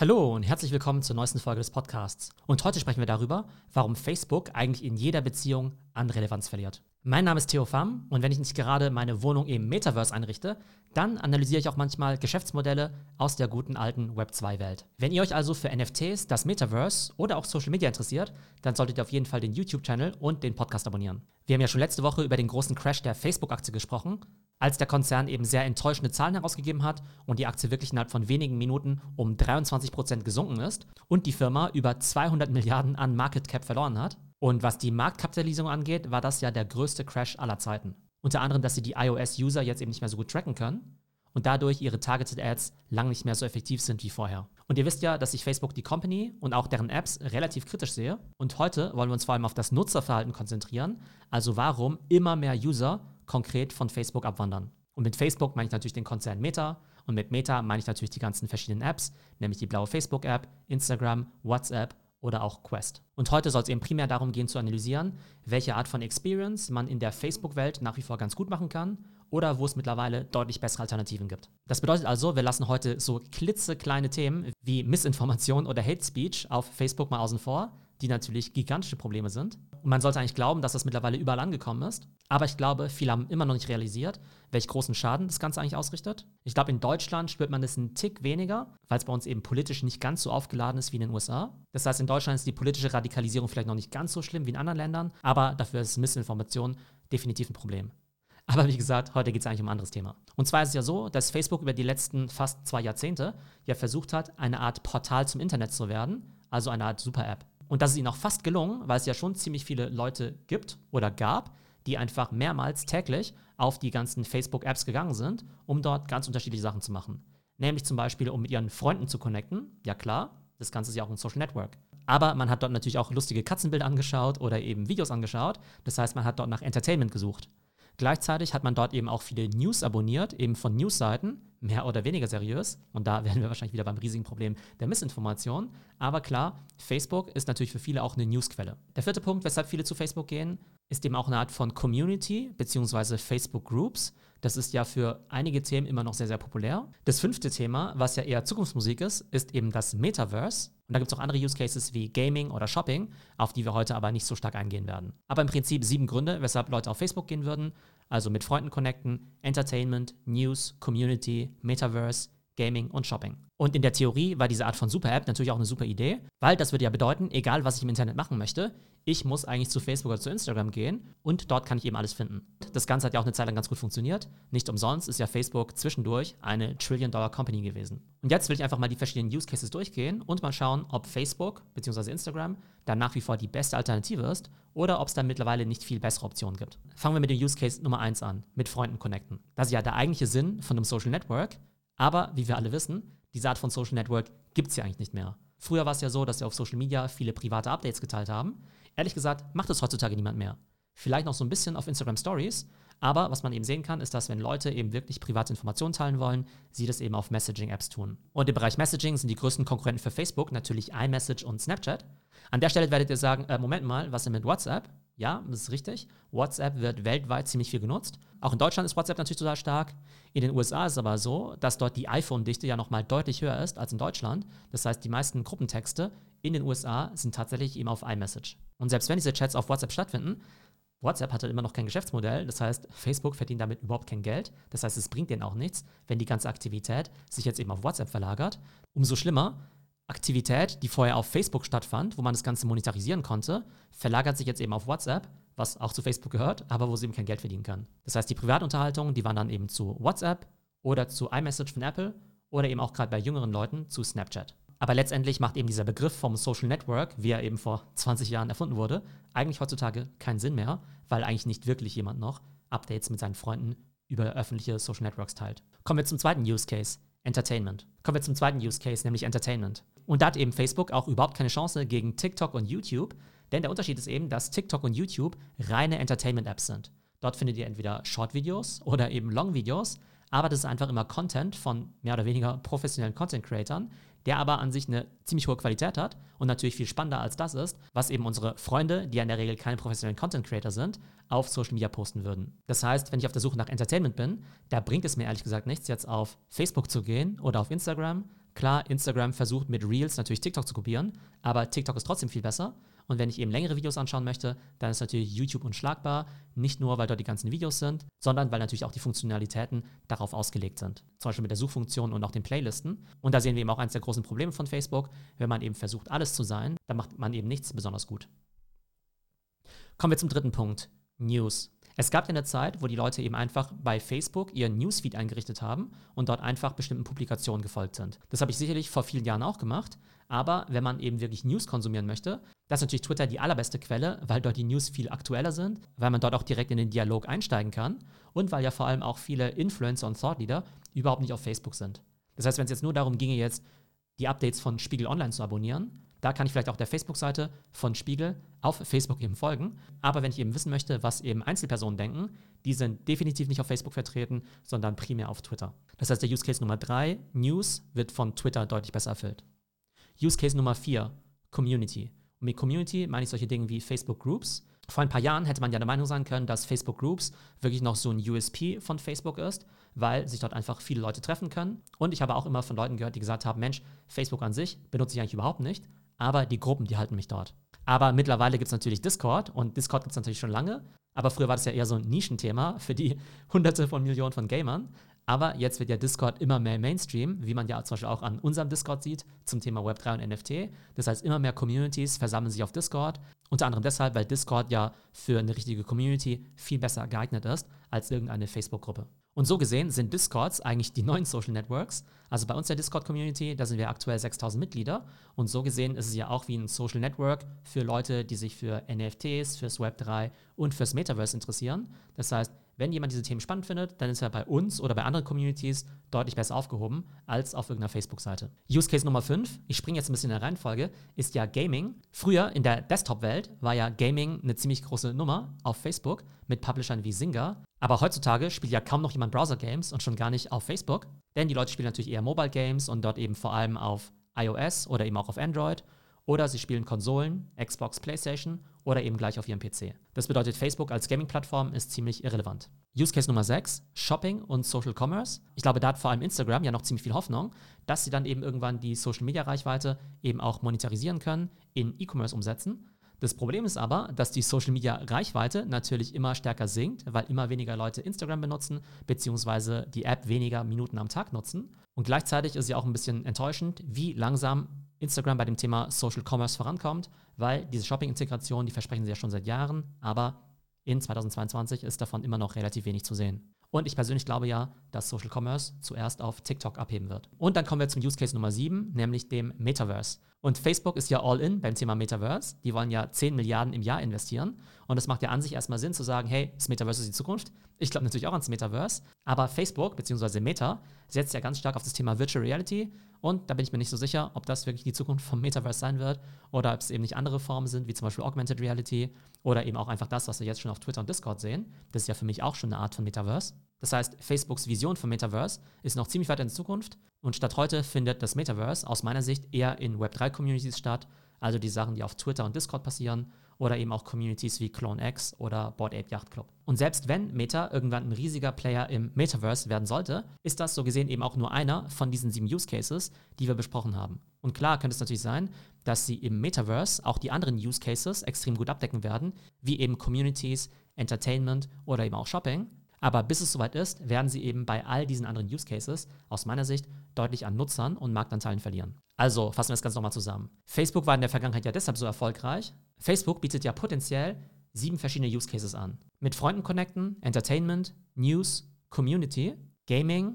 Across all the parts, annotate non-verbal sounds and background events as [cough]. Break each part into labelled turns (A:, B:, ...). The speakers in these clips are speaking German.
A: Hallo und herzlich willkommen zur neuesten Folge des Podcasts. Und heute sprechen wir darüber, warum Facebook eigentlich in jeder Beziehung an Relevanz verliert. Mein Name ist Theo Pham und wenn ich nicht gerade meine Wohnung im Metaverse einrichte, dann analysiere ich auch manchmal Geschäftsmodelle aus der guten alten Web 2-Welt. Wenn ihr euch also für NFTs, das Metaverse oder auch Social Media interessiert, dann solltet ihr auf jeden Fall den YouTube-Channel und den Podcast abonnieren. Wir haben ja schon letzte Woche über den großen Crash der Facebook-Aktie gesprochen, als der Konzern eben sehr enttäuschende Zahlen herausgegeben hat und die Aktie wirklich innerhalb von wenigen Minuten um 23 Prozent gesunken ist und die Firma über 200 Milliarden an Market Cap verloren hat. Und was die Marktkapitalisierung angeht, war das ja der größte Crash aller Zeiten. Unter anderem, dass sie die iOS-User jetzt eben nicht mehr so gut tracken können und dadurch ihre Targeted Ads lang nicht mehr so effektiv sind wie vorher. Und ihr wisst ja, dass ich Facebook die Company und auch deren Apps relativ kritisch sehe. Und heute wollen wir uns vor allem auf das Nutzerverhalten konzentrieren, also warum immer mehr User konkret von Facebook abwandern. Und mit Facebook meine ich natürlich den Konzern Meta und mit Meta meine ich natürlich die ganzen verschiedenen Apps, nämlich die blaue Facebook-App, Instagram, WhatsApp oder auch Quest. Und heute soll es eben primär darum gehen zu analysieren, welche Art von Experience man in der Facebook-Welt nach wie vor ganz gut machen kann oder wo es mittlerweile deutlich bessere Alternativen gibt. Das bedeutet also, wir lassen heute so klitzekleine Themen wie Missinformation oder Hate Speech auf Facebook mal außen vor, die natürlich gigantische Probleme sind. Und man sollte eigentlich glauben, dass das mittlerweile überall angekommen ist. Aber ich glaube, viele haben immer noch nicht realisiert, welch großen Schaden das Ganze eigentlich ausrichtet. Ich glaube, in Deutschland spürt man das einen Tick weniger, weil es bei uns eben politisch nicht ganz so aufgeladen ist wie in den USA. Das heißt, in Deutschland ist die politische Radikalisierung vielleicht noch nicht ganz so schlimm wie in anderen Ländern, aber dafür ist Missinformation definitiv ein Problem. Aber wie gesagt, heute geht es eigentlich um ein anderes Thema. Und zwar ist es ja so, dass Facebook über die letzten fast zwei Jahrzehnte ja versucht hat, eine Art Portal zum Internet zu werden, also eine Art Super-App. Und das ist ihnen auch fast gelungen, weil es ja schon ziemlich viele Leute gibt oder gab, die einfach mehrmals täglich auf die ganzen Facebook-Apps gegangen sind, um dort ganz unterschiedliche Sachen zu machen. Nämlich zum Beispiel, um mit ihren Freunden zu connecten. Ja klar, das Ganze ist ja auch ein Social Network. Aber man hat dort natürlich auch lustige Katzenbilder angeschaut oder eben Videos angeschaut. Das heißt, man hat dort nach Entertainment gesucht. Gleichzeitig hat man dort eben auch viele News abonniert, eben von Newsseiten, mehr oder weniger seriös. Und da werden wir wahrscheinlich wieder beim riesigen Problem der Missinformation. Aber klar, Facebook ist natürlich für viele auch eine Newsquelle. Der vierte Punkt, weshalb viele zu Facebook gehen, ist eben auch eine Art von Community bzw. Facebook Groups. Das ist ja für einige Themen immer noch sehr, sehr populär. Das fünfte Thema, was ja eher Zukunftsmusik ist, ist eben das Metaverse. Und da gibt es auch andere Use Cases wie Gaming oder Shopping, auf die wir heute aber nicht so stark eingehen werden. Aber im Prinzip sieben Gründe, weshalb Leute auf Facebook gehen würden. Also mit Freunden connecten, Entertainment, News, Community, Metaverse, Gaming und Shopping. Und in der Theorie war diese Art von Super-App natürlich auch eine super Idee, weil das würde ja bedeuten, egal was ich im Internet machen möchte, ich muss eigentlich zu Facebook oder zu Instagram gehen und dort kann ich eben alles finden. Das Ganze hat ja auch eine Zeit lang ganz gut funktioniert. Nicht umsonst ist ja Facebook zwischendurch eine Trillion-Dollar-Company gewesen. Und jetzt will ich einfach mal die verschiedenen Use Cases durchgehen und mal schauen, ob Facebook bzw. Instagram dann nach wie vor die beste Alternative ist oder ob es dann mittlerweile nicht viel bessere Optionen gibt. Fangen wir mit dem Use Case Nummer 1 an, mit Freunden connecten. Das ist ja der eigentliche Sinn von einem Social Network, aber wie wir alle wissen, diese Art von Social Network gibt es ja eigentlich nicht mehr. Früher war es ja so, dass wir auf Social Media viele private Updates geteilt haben. Ehrlich gesagt, macht das heutzutage niemand mehr. Vielleicht noch so ein bisschen auf Instagram Stories, aber was man eben sehen kann, ist, dass wenn Leute eben wirklich private Informationen teilen wollen, sie das eben auf Messaging-Apps tun. Und im Bereich Messaging sind die größten Konkurrenten für Facebook natürlich iMessage und Snapchat. An der Stelle werdet ihr sagen, äh, Moment mal, was denn mit WhatsApp? Ja, das ist richtig. WhatsApp wird weltweit ziemlich viel genutzt. Auch in Deutschland ist WhatsApp natürlich total stark. In den USA ist es aber so, dass dort die iPhone-Dichte ja nochmal deutlich höher ist als in Deutschland. Das heißt, die meisten Gruppentexte in den USA sind tatsächlich eben auf iMessage. Und selbst wenn diese Chats auf WhatsApp stattfinden, WhatsApp hat halt immer noch kein Geschäftsmodell. Das heißt, Facebook verdient damit überhaupt kein Geld. Das heißt, es bringt denen auch nichts, wenn die ganze Aktivität sich jetzt eben auf WhatsApp verlagert. Umso schlimmer, Aktivität, die vorher auf Facebook stattfand, wo man das Ganze monetarisieren konnte, verlagert sich jetzt eben auf WhatsApp, was auch zu Facebook gehört, aber wo sie eben kein Geld verdienen kann. Das heißt, die Privatunterhaltungen, die waren dann eben zu WhatsApp oder zu iMessage von Apple oder eben auch gerade bei jüngeren Leuten zu Snapchat. Aber letztendlich macht eben dieser Begriff vom Social Network, wie er eben vor 20 Jahren erfunden wurde, eigentlich heutzutage keinen Sinn mehr, weil eigentlich nicht wirklich jemand noch Updates mit seinen Freunden über öffentliche Social Networks teilt. Kommen wir zum zweiten Use Case, Entertainment. Kommen wir zum zweiten Use Case, nämlich Entertainment. Und da hat eben Facebook auch überhaupt keine Chance gegen TikTok und YouTube, denn der Unterschied ist eben, dass TikTok und YouTube reine Entertainment-Apps sind. Dort findet ihr entweder Short-Videos oder eben Long-Videos, aber das ist einfach immer Content von mehr oder weniger professionellen Content-Creatern, der aber an sich eine ziemlich hohe Qualität hat und natürlich viel spannender als das ist, was eben unsere Freunde, die ja in der Regel keine professionellen Content Creator sind, auf Social Media posten würden. Das heißt, wenn ich auf der Suche nach Entertainment bin, da bringt es mir ehrlich gesagt nichts, jetzt auf Facebook zu gehen oder auf Instagram Klar, Instagram versucht mit Reels natürlich TikTok zu kopieren, aber TikTok ist trotzdem viel besser. Und wenn ich eben längere Videos anschauen möchte, dann ist natürlich YouTube unschlagbar. Nicht nur, weil dort die ganzen Videos sind, sondern weil natürlich auch die Funktionalitäten darauf ausgelegt sind. Zum Beispiel mit der Suchfunktion und auch den Playlisten. Und da sehen wir eben auch eines der großen Probleme von Facebook. Wenn man eben versucht, alles zu sein, dann macht man eben nichts besonders gut. Kommen wir zum dritten Punkt. News. Es gab ja eine Zeit, wo die Leute eben einfach bei Facebook ihren Newsfeed eingerichtet haben und dort einfach bestimmten Publikationen gefolgt sind. Das habe ich sicherlich vor vielen Jahren auch gemacht, aber wenn man eben wirklich News konsumieren möchte, das ist natürlich Twitter die allerbeste Quelle, weil dort die News viel aktueller sind, weil man dort auch direkt in den Dialog einsteigen kann und weil ja vor allem auch viele Influencer und Thought Leader überhaupt nicht auf Facebook sind. Das heißt, wenn es jetzt nur darum ginge, jetzt die Updates von Spiegel Online zu abonnieren, da kann ich vielleicht auch der Facebook-Seite von Spiegel auf Facebook eben folgen. Aber wenn ich eben wissen möchte, was eben Einzelpersonen denken, die sind definitiv nicht auf Facebook vertreten, sondern primär auf Twitter. Das heißt, der Use Case Nummer 3, News, wird von Twitter deutlich besser erfüllt. Use Case Nummer 4, Community. Und mit Community meine ich solche Dinge wie Facebook Groups. Vor ein paar Jahren hätte man ja der Meinung sein können, dass Facebook Groups wirklich noch so ein USP von Facebook ist, weil sich dort einfach viele Leute treffen können. Und ich habe auch immer von Leuten gehört, die gesagt haben, Mensch, Facebook an sich benutze ich eigentlich überhaupt nicht, aber die Gruppen, die halten mich dort. Aber mittlerweile gibt es natürlich Discord und Discord gibt es natürlich schon lange. Aber früher war das ja eher so ein Nischenthema für die [laughs] Hunderte von Millionen von Gamern. Aber jetzt wird ja Discord immer mehr Mainstream, wie man ja zum Beispiel auch an unserem Discord sieht zum Thema Web3 und NFT. Das heißt, immer mehr Communities versammeln sich auf Discord. Unter anderem deshalb, weil Discord ja für eine richtige Community viel besser geeignet ist als irgendeine Facebook-Gruppe. Und so gesehen sind Discords eigentlich die neuen Social Networks. Also bei uns der Discord-Community, da sind wir aktuell 6000 Mitglieder. Und so gesehen ist es ja auch wie ein Social Network für Leute, die sich für NFTs, fürs Web3 und fürs Metaverse interessieren. Das heißt, wenn jemand diese Themen spannend findet, dann ist er bei uns oder bei anderen Communities deutlich besser aufgehoben als auf irgendeiner Facebook-Seite. Use Case Nummer 5, ich springe jetzt ein bisschen in der Reihenfolge, ist ja Gaming. Früher in der Desktop-Welt war ja Gaming eine ziemlich große Nummer auf Facebook mit Publishern wie Zynga. Aber heutzutage spielt ja kaum noch jemand Browser-Games und schon gar nicht auf Facebook, denn die Leute spielen natürlich eher Mobile-Games und dort eben vor allem auf iOS oder eben auch auf Android oder sie spielen Konsolen, Xbox, PlayStation oder eben gleich auf ihrem PC. Das bedeutet, Facebook als Gaming-Plattform ist ziemlich irrelevant. Use Case Nummer 6, Shopping und Social Commerce. Ich glaube, da hat vor allem Instagram ja noch ziemlich viel Hoffnung, dass sie dann eben irgendwann die Social-Media-Reichweite eben auch monetarisieren können, in E-Commerce umsetzen. Das Problem ist aber, dass die Social Media Reichweite natürlich immer stärker sinkt, weil immer weniger Leute Instagram benutzen, beziehungsweise die App weniger Minuten am Tag nutzen. Und gleichzeitig ist ja auch ein bisschen enttäuschend, wie langsam Instagram bei dem Thema Social Commerce vorankommt, weil diese Shopping-Integration, die versprechen sie ja schon seit Jahren, aber in 2022 ist davon immer noch relativ wenig zu sehen. Und ich persönlich glaube ja, dass Social Commerce zuerst auf TikTok abheben wird. Und dann kommen wir zum Use Case Nummer 7, nämlich dem Metaverse. Und Facebook ist ja all in beim Thema Metaverse. Die wollen ja 10 Milliarden im Jahr investieren. Und es macht ja an sich erstmal Sinn zu sagen, hey, das Metaverse ist die Zukunft. Ich glaube natürlich auch ans Metaverse. Aber Facebook bzw. Meta setzt ja ganz stark auf das Thema Virtual Reality. Und da bin ich mir nicht so sicher, ob das wirklich die Zukunft vom Metaverse sein wird oder ob es eben nicht andere Formen sind, wie zum Beispiel Augmented Reality oder eben auch einfach das, was wir jetzt schon auf Twitter und Discord sehen. Das ist ja für mich auch schon eine Art von Metaverse. Das heißt, Facebooks Vision vom Metaverse ist noch ziemlich weit in Zukunft und statt heute findet das Metaverse aus meiner Sicht eher in Web3-Communities statt, also die Sachen, die auf Twitter und Discord passieren oder eben auch Communities wie CloneX oder Board Ape Yacht Club. Und selbst wenn Meta irgendwann ein riesiger Player im Metaverse werden sollte, ist das so gesehen eben auch nur einer von diesen sieben Use Cases, die wir besprochen haben. Und klar könnte es natürlich sein, dass sie im Metaverse auch die anderen Use Cases extrem gut abdecken werden, wie eben Communities, Entertainment oder eben auch Shopping. Aber bis es soweit ist, werden sie eben bei all diesen anderen Use Cases aus meiner Sicht deutlich an Nutzern und Marktanteilen verlieren. Also fassen wir das Ganze nochmal zusammen. Facebook war in der Vergangenheit ja deshalb so erfolgreich. Facebook bietet ja potenziell sieben verschiedene Use Cases an. Mit Freunden connecten, Entertainment, News, Community, Gaming,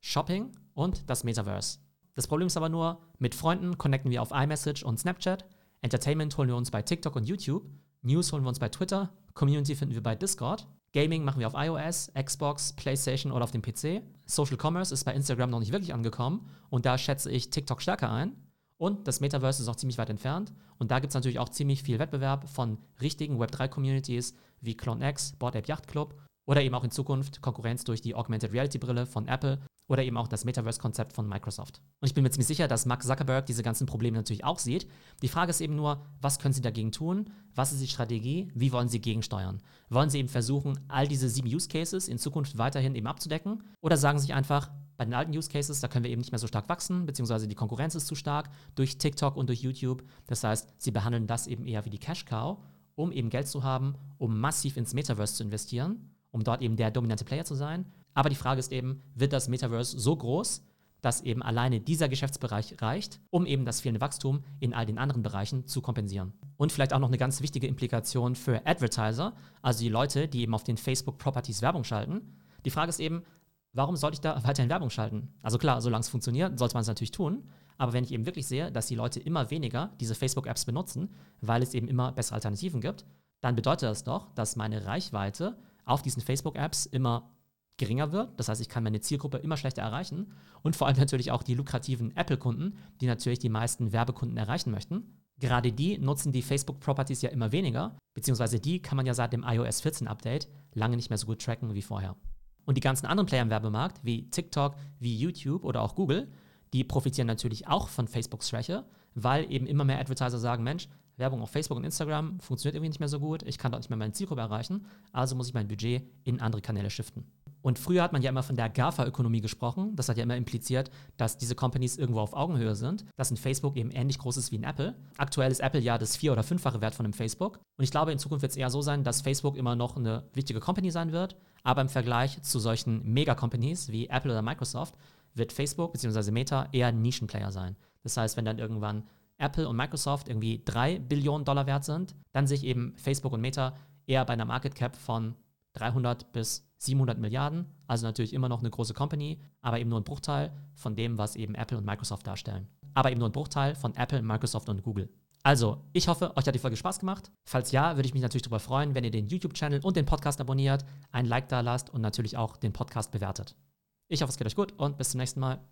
A: Shopping und das Metaverse. Das Problem ist aber nur, mit Freunden connecten wir auf iMessage und Snapchat, Entertainment holen wir uns bei TikTok und YouTube, News holen wir uns bei Twitter, Community finden wir bei Discord Gaming machen wir auf iOS, Xbox, PlayStation oder auf dem PC. Social Commerce ist bei Instagram noch nicht wirklich angekommen und da schätze ich TikTok stärker ein. Und das Metaverse ist auch ziemlich weit entfernt. Und da gibt es natürlich auch ziemlich viel Wettbewerb von richtigen Web3-Communities wie CloneX, Board Ape Yacht Club oder eben auch in Zukunft Konkurrenz durch die Augmented Reality Brille von Apple oder eben auch das Metaverse-Konzept von Microsoft. Und ich bin mir ziemlich sicher, dass Mark Zuckerberg diese ganzen Probleme natürlich auch sieht. Die Frage ist eben nur, was können Sie dagegen tun? Was ist die Strategie? Wie wollen Sie gegensteuern? Wollen Sie eben versuchen, all diese sieben Use Cases in Zukunft weiterhin eben abzudecken? Oder sagen Sie sich einfach, bei den alten Use Cases, da können wir eben nicht mehr so stark wachsen, beziehungsweise die Konkurrenz ist zu stark durch TikTok und durch YouTube. Das heißt, sie behandeln das eben eher wie die Cash Cow, um eben Geld zu haben, um massiv ins Metaverse zu investieren, um dort eben der dominante Player zu sein. Aber die Frage ist eben, wird das Metaverse so groß, dass eben alleine dieser Geschäftsbereich reicht, um eben das fehlende Wachstum in all den anderen Bereichen zu kompensieren. Und vielleicht auch noch eine ganz wichtige Implikation für Advertiser, also die Leute, die eben auf den Facebook Properties Werbung schalten. Die Frage ist eben, warum sollte ich da weiterhin Werbung schalten? Also klar, solange es funktioniert, sollte man es natürlich tun. Aber wenn ich eben wirklich sehe, dass die Leute immer weniger diese Facebook-Apps benutzen, weil es eben immer bessere Alternativen gibt, dann bedeutet das doch, dass meine Reichweite auf diesen Facebook-Apps immer geringer wird. Das heißt, ich kann meine Zielgruppe immer schlechter erreichen und vor allem natürlich auch die lukrativen Apple-Kunden, die natürlich die meisten Werbekunden erreichen möchten. Gerade die nutzen die Facebook-Properties ja immer weniger, beziehungsweise die kann man ja seit dem iOS 14 Update lange nicht mehr so gut tracken wie vorher. Und die ganzen anderen Player im Werbemarkt, wie TikTok, wie YouTube oder auch Google, die profitieren natürlich auch von Facebooks Schwäche, weil eben immer mehr Advertiser sagen, Mensch, Werbung auf Facebook und Instagram funktioniert irgendwie nicht mehr so gut, ich kann dort nicht mehr meine Zielgruppe erreichen, also muss ich mein Budget in andere Kanäle shiften. Und früher hat man ja immer von der GAFA-Ökonomie gesprochen. Das hat ja immer impliziert, dass diese Companies irgendwo auf Augenhöhe sind, dass ein Facebook eben ähnlich groß ist wie ein Apple. Aktuell ist Apple ja das vier- oder fünffache Wert von einem Facebook. Und ich glaube, in Zukunft wird es eher so sein, dass Facebook immer noch eine wichtige Company sein wird. Aber im Vergleich zu solchen Mega-Companies wie Apple oder Microsoft wird Facebook bzw. Meta eher Nischenplayer sein. Das heißt, wenn dann irgendwann Apple und Microsoft irgendwie drei Billionen Dollar wert sind, dann sich eben Facebook und Meta eher bei einer Market Cap von 300 bis 700 Milliarden, also natürlich immer noch eine große Company, aber eben nur ein Bruchteil von dem, was eben Apple und Microsoft darstellen. Aber eben nur ein Bruchteil von Apple, Microsoft und Google. Also, ich hoffe, euch hat die Folge Spaß gemacht. Falls ja, würde ich mich natürlich darüber freuen, wenn ihr den YouTube-Channel und den Podcast abonniert, ein Like da lasst und natürlich auch den Podcast bewertet. Ich hoffe, es geht euch gut und bis zum nächsten Mal.